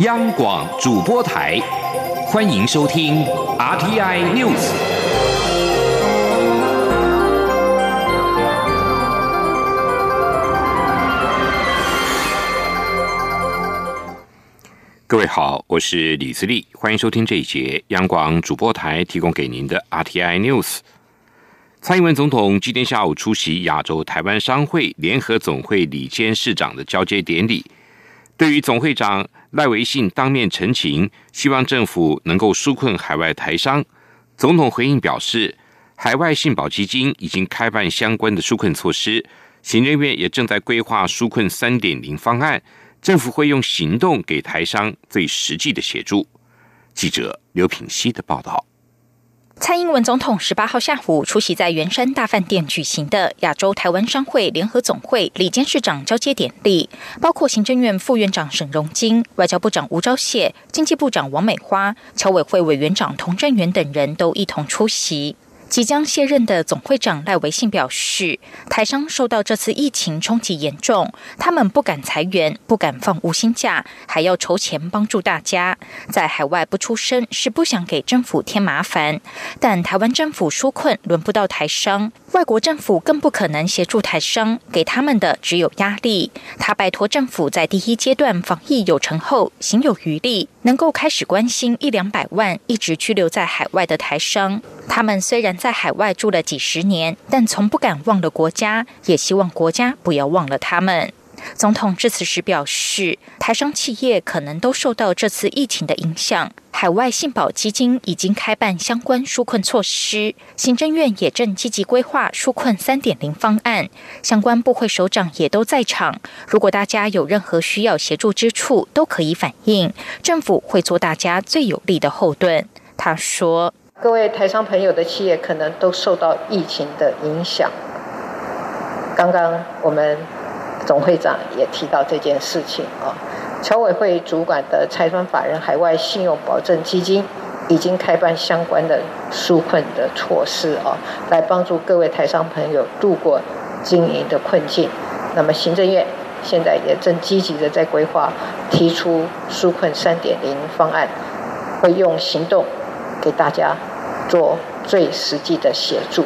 央广主播台，欢迎收听 RTI News。各位好，我是李自立，欢迎收听这一节央广主播台提供给您的 RTI News。蔡英文总统今天下午出席亚洲台湾商会联合总会理监事长的交接典礼。对于总会长赖维信当面陈情，希望政府能够纾困海外台商，总统回应表示，海外信保基金已经开办相关的纾困措施，行政院也正在规划纾困三点零方案，政府会用行动给台商最实际的协助。记者刘品希的报道。蔡英文总统十八号下午出席在圆山大饭店举行的亚洲台湾商会联合总会李监事长交接典礼，包括行政院副院长沈荣金、外交部长吴钊燮、经济部长王美花、侨委会委员长童振源等人都一同出席。即将卸任的总会长赖维信表示，台商受到这次疫情冲击严重，他们不敢裁员，不敢放无薪假，还要筹钱帮助大家。在海外不出声是不想给政府添麻烦，但台湾政府纾困轮不到台商，外国政府更不可能协助台商，给他们的只有压力。他拜托政府在第一阶段防疫有成后，行有余力，能够开始关心一两百万一直居留在海外的台商。他们虽然在海外住了几十年，但从不敢忘了国家，也希望国家不要忘了他们。总统致辞时表示，台商企业可能都受到这次疫情的影响，海外信保基金已经开办相关纾困措施，行政院也正积极规划纾困三点零方案，相关部会首长也都在场。如果大家有任何需要协助之处，都可以反映，政府会做大家最有力的后盾。他说。各位台商朋友的企业可能都受到疫情的影响。刚刚我们总会长也提到这件事情啊，侨委会主管的财团法人海外信用保证基金已经开办相关的纾困的措施哦，来帮助各位台商朋友度过经营的困境。那么行政院现在也正积极的在规划提出纾困三点零方案，会用行动给大家。做最实际的协助。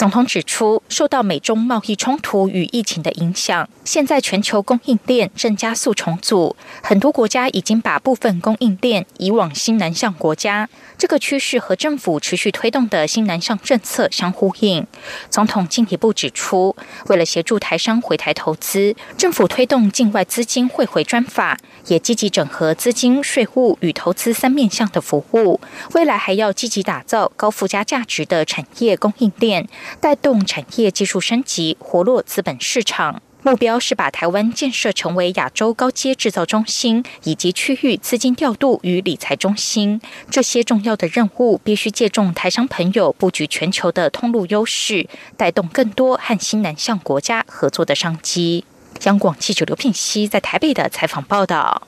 总统指出，受到美中贸易冲突与疫情的影响，现在全球供应链正加速重组，很多国家已经把部分供应链移往新南向国家。这个趋势和政府持续推动的新南向政策相呼应。总统进一步指出，为了协助台商回台投资，政府推动境外资金汇回专法，也积极整合资金、税务与投资三面向的服务。未来还要积极打造高附加价值的产业供应链，带动产业技术升级，活络资本市场。目标是把台湾建设成为亚洲高阶制造中心，以及区域资金调度与理财中心。这些重要的任务必须借重台商朋友布局全球的通路优势，带动更多和新南向国家合作的商机。央广记者刘聘熙在台北的采访报道。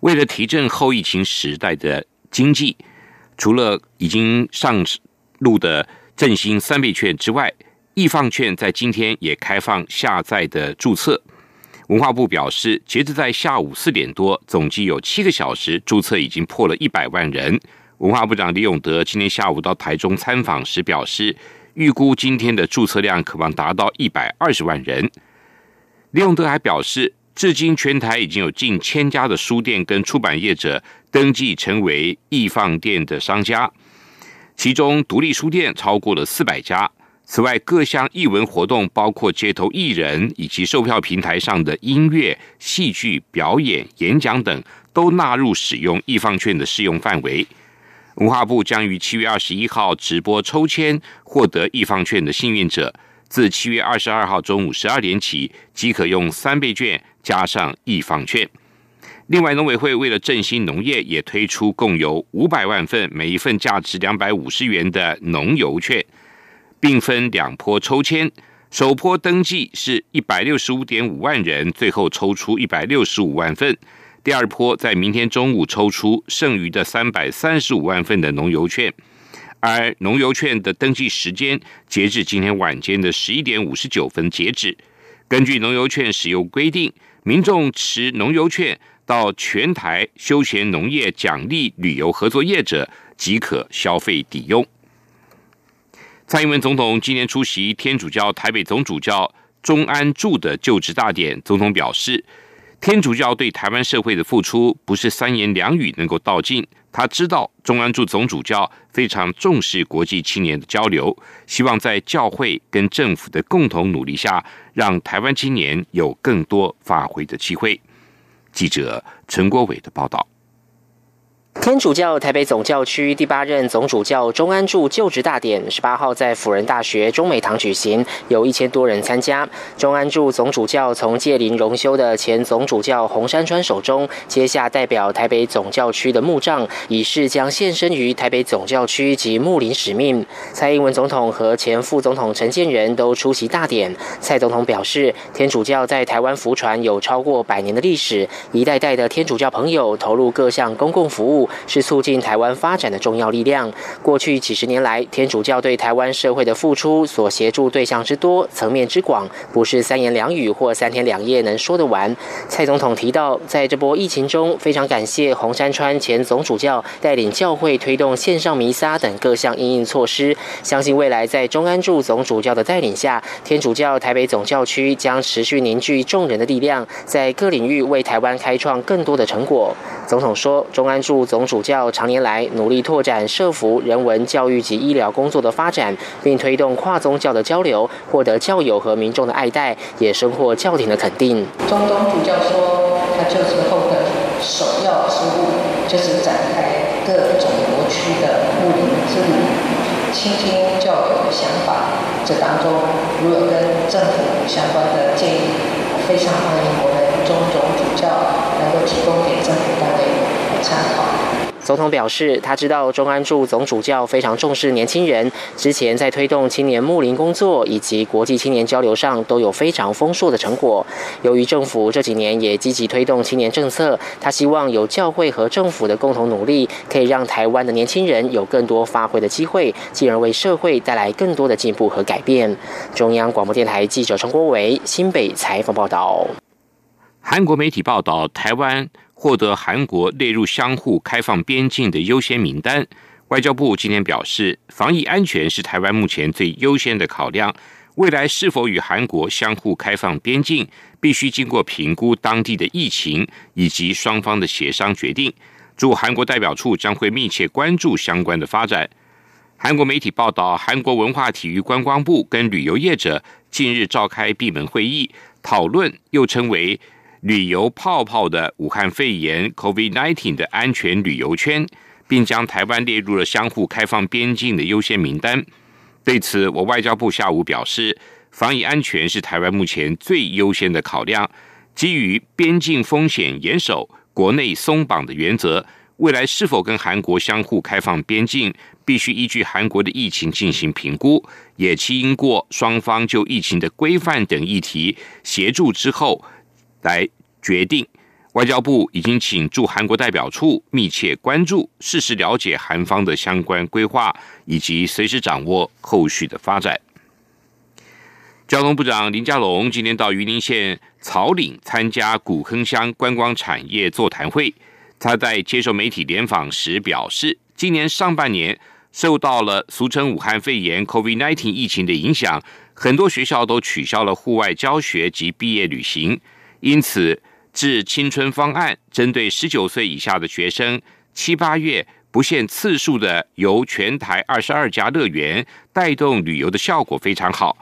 为了提振后疫情时代的经济，除了已经上路的振兴三倍券之外，易放券在今天也开放下载的注册。文化部表示，截至在下午四点多，总计有七个小时注册已经破了一百万人。文化部长李永德今天下午到台中参访时表示，预估今天的注册量可望达到一百二十万人。李永德还表示，至今全台已经有近千家的书店跟出版业者登记成为易放店的商家，其中独立书店超过了四百家。此外，各项艺文活动，包括街头艺人以及售票平台上的音乐、戏剧表演、演讲等，都纳入使用易放券的适用范围。文化部将于七月二十一号直播抽签，获得易放券的幸运者，自七月二十二号中午十二点起，即可用三倍券加上易放券。另外，农委会为了振兴农业，也推出共有五百万份，每一份价值两百五十元的农油券。并分两波抽签，首波登记是一百六十五点五万人，最后抽出一百六十五万份。第二波在明天中午抽出剩余的三百三十五万份的农油券，而农油券的登记时间截至今天晚间的十一点五十九分截止。根据农油券使用规定，民众持农油券到全台休闲农业奖励旅游合作业者即可消费抵用。蔡英文总统今年出席天主教台北总主教钟安柱的就职大典，总统表示，天主教对台湾社会的付出不是三言两语能够道尽。他知道中安驻总主教非常重视国际青年的交流，希望在教会跟政府的共同努力下，让台湾青年有更多发挥的机会。记者陈国伟的报道。天主教台北总教区第八任总主教钟安柱就职大典，十八号在辅仁大学中美堂举行，有一千多人参加。钟安柱总主教从戒灵荣休的前总主教洪山川手中接下代表台北总教区的木杖，以示将献身于台北总教区及牧林使命。蔡英文总统和前副总统陈建仁都出席大典。蔡总统表示，天主教在台湾福传有超过百年的历史，一代代的天主教朋友投入各项公共服务。是促进台湾发展的重要力量。过去几十年来，天主教对台湾社会的付出所协助对象之多、层面之广，不是三言两语或三天两夜能说得完。蔡总统提到，在这波疫情中，非常感谢洪山川前总主教带领教会推动线上弥撒等各项应应措施。相信未来在中安柱总主教的带领下，天主教台北总教区将持续凝聚众人的力量，在各领域为台湾开创更多的成果。总统说，中安柱。总主教常年来努力拓展社福、人文、教育及医疗工作的发展，并推动跨宗教的交流，获得教友和民众的爱戴，也收获教廷的肯定。中东主教说，他就职后的首要之务就是展开各种国区的牧灵之旅，倾听教友的想法。这当中如有跟政府相关的建议，非常欢迎我们中东主教能够提供给政府单位参考。总统表示，他知道中安驻总主教非常重视年轻人，之前在推动青年牧林工作以及国际青年交流上都有非常丰硕的成果。由于政府这几年也积极推动青年政策，他希望有教会和政府的共同努力，可以让台湾的年轻人有更多发挥的机会，进而为社会带来更多的进步和改变。中央广播电台记者陈国伟新北采访报道。韩国媒体报道，台湾。获得韩国列入相互开放边境的优先名单。外交部今天表示，防疫安全是台湾目前最优先的考量。未来是否与韩国相互开放边境，必须经过评估当地的疫情以及双方的协商决定。驻韩国代表处将会密切关注相关的发展。韩国媒体报道，韩国文化体育观光部跟旅游业者近日召开闭门会议，讨论又称为。旅游泡泡的武汉肺炎 （COVID-19） 的安全旅游圈，并将台湾列入了相互开放边境的优先名单。对此，我外交部下午表示，防疫安全是台湾目前最优先的考量。基于边境风险严守、国内松绑的原则，未来是否跟韩国相互开放边境，必须依据韩国的疫情进行评估，也期经过双方就疫情的规范等议题协助之后。来决定，外交部已经请驻韩国代表处密切关注，适时了解韩方的相关规划，以及随时掌握后续的发展。交通部长林佳龙今天到榆林县草岭参加古坑乡观光产业座谈会，他在接受媒体联访时表示，今年上半年受到了俗称武汉肺炎 （COVID-19） 疫情的影响，很多学校都取消了户外教学及毕业旅行。因此，致青春方案针对十九岁以下的学生，七八月不限次数的由全台二十二家乐园带动旅游的效果非常好。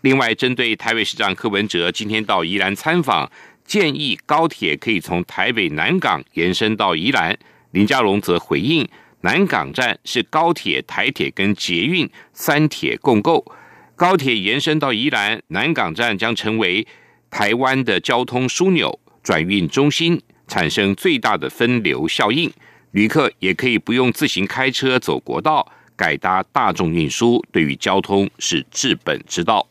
另外，针对台北市长柯文哲今天到宜兰参访，建议高铁可以从台北南港延伸到宜兰，林佳龙则回应，南港站是高铁、台铁跟捷运三铁共构，高铁延伸到宜兰，南港站将成为。台湾的交通枢纽、转运中心产生最大的分流效应，旅客也可以不用自行开车走国道，改搭大众运输，对于交通是治本之道。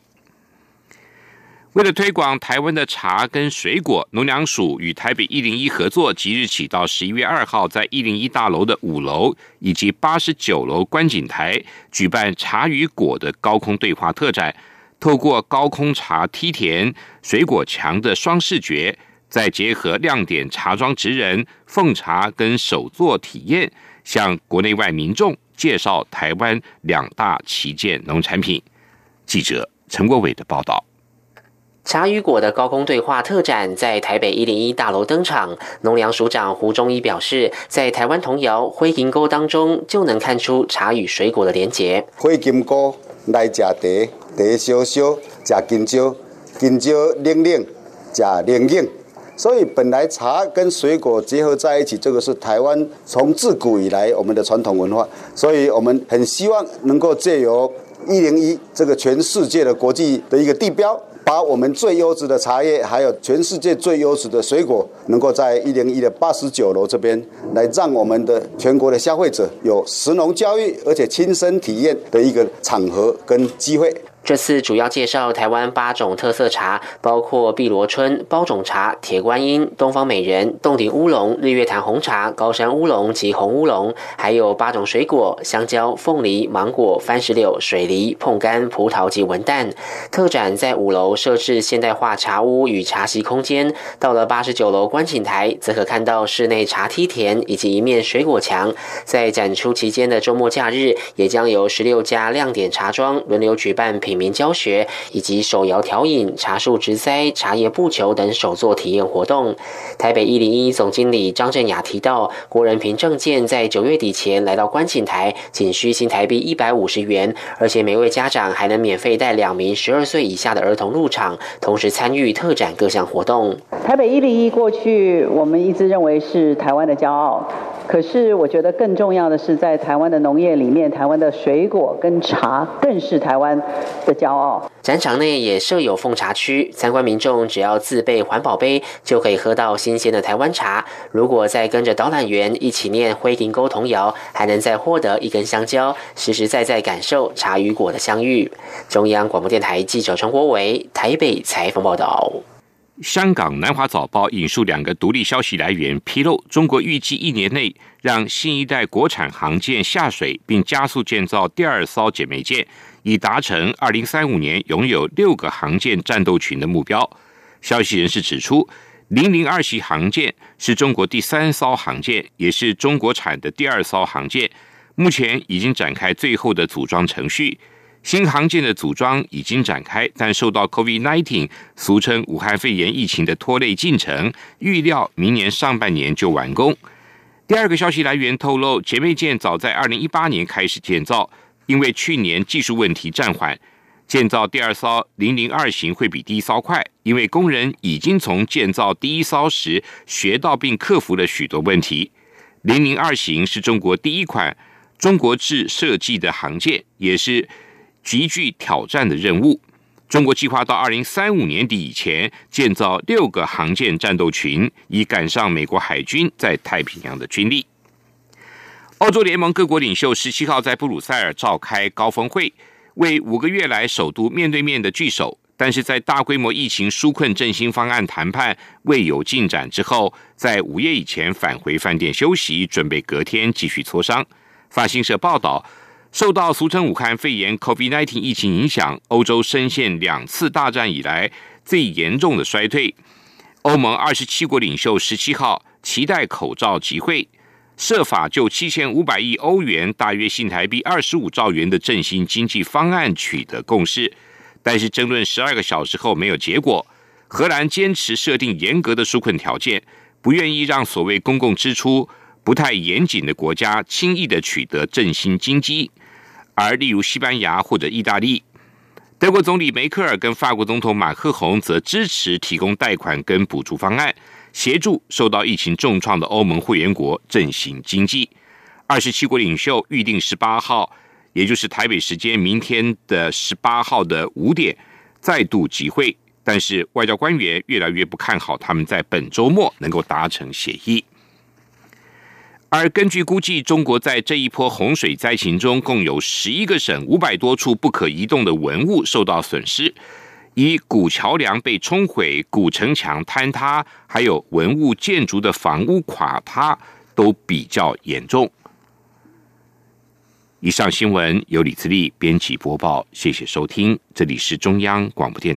为了推广台湾的茶跟水果，农粮署与台北一零一合作，即日起到十一月二号，在一零一大楼的五楼以及八十九楼观景台举办茶与果的高空对话特展。透过高空茶梯田、水果墙的双视觉，再结合亮点茶庄职人奉茶跟手作体验，向国内外民众介绍台湾两大旗舰农产品。记者陈国伟的报道。茶与果的高空对话特展在台北一零一大楼登场。农粮署长胡忠一表示，在台湾童谣《灰金沟》当中，就能看出茶与水果的连结。灰金沟来吃茶，茶烧烧吃金蕉，金蕉冷冷吃冷冷。所以本来茶跟水果结合在一起，这个是台湾从自古以来我们的传统文化。所以我们很希望能够借由一零一这个全世界的国际的一个地标。把我们最优质的茶叶，还有全世界最优质的水果，能够在一零一的八十九楼这边，来让我们的全国的消费者有食农教育，而且亲身体验的一个场合跟机会。这次主要介绍台湾八种特色茶，包括碧螺春、包种茶、铁观音、东方美人、洞顶乌龙、日月潭红茶、高山乌龙及红乌龙，还有八种水果：香蕉、凤梨、芒果、番石榴、水梨、碰柑、葡萄及文旦。特展在五楼设置现代化茶屋与茶席空间，到了八十九楼观景台，则可看到室内茶梯田以及一面水果墙。在展出期间的周末假日，也将由十六家亮点茶庄轮流举办品。民教学以及手摇调饮、茶树植栽、茶叶布球等手作体验活动。台北一零一总经理张振雅提到，国人凭证件在九月底前来到观景台，仅需新台币一百五十元，而且每位家长还能免费带两名十二岁以下的儿童入场，同时参与特展各项活动。台北一零一过去我们一直认为是台湾的骄傲，可是我觉得更重要的是，在台湾的农业里面，台湾的水果跟茶更是台湾。的骄傲。展场内也设有奉茶区，参观民众只要自备环保杯，就可以喝到新鲜的台湾茶。如果再跟着导览员一起念灰林沟童谣，还能再获得一根香蕉，实实在在感受茶与果的相遇。中央广播电台记者陈国伟台北采访报道。香港南华早报引述两个独立消息来源披露，中国预计一年内让新一代国产航舰下水，并加速建造第二艘姐妹舰。已达成二零三五年拥有六个航舰战斗群的目标。消息人士指出，零零二型航舰是中国第三艘航舰，也是中国产的第二艘航舰。目前已经展开最后的组装程序。新航舰的组装已经展开，但受到 COVID-19（ 俗称武汉肺炎疫情）的拖累进程，预料明年上半年就完工。第二个消息来源透露，姐妹舰早在二零一八年开始建造。因为去年技术问题暂缓，建造第二艘零零二型会比第一艘快。因为工人已经从建造第一艘时学到并克服了许多问题。零零二型是中国第一款中国制设计的航舰，也是极具挑战的任务。中国计划到二零三五年底以前建造六个航舰战斗群，以赶上美国海军在太平洋的军力。欧洲联盟各国领袖十七号在布鲁塞尔召开高峰会，为五个月来首都面对面的聚首。但是在大规模疫情纾困振兴方案谈判未有进展之后，在午夜以前返回饭店休息，准备隔天继续磋商。法新社报道，受到俗称武汉肺炎 （COVID-19） 疫情影响，欧洲深陷两次大战以来最严重的衰退。欧盟二十七国领袖十七号期待口罩集会。设法就七千五百亿欧元（大约新台币二十五兆元）的振兴经济方案取得共识，但是争论十二个小时后没有结果。荷兰坚持设定严格的纾困条件，不愿意让所谓公共支出不太严谨的国家轻易的取得振兴经济。而例如西班牙或者意大利，德国总理梅克尔跟法国总统马克宏则支持提供贷款跟补助方案。协助受到疫情重创的欧盟会员国振兴经济。二十七国领袖预定十八号，也就是台北时间明天的十八号的五点再度集会，但是外交官员越来越不看好他们在本周末能够达成协议。而根据估计，中国在这一波洪水灾情中，共有十一个省五百多处不可移动的文物受到损失。以古桥梁被冲毁、古城墙坍塌，还有文物建筑的房屋垮塌，都比较严重。以上新闻由李自力编辑播报，谢谢收听，这里是中央广播电。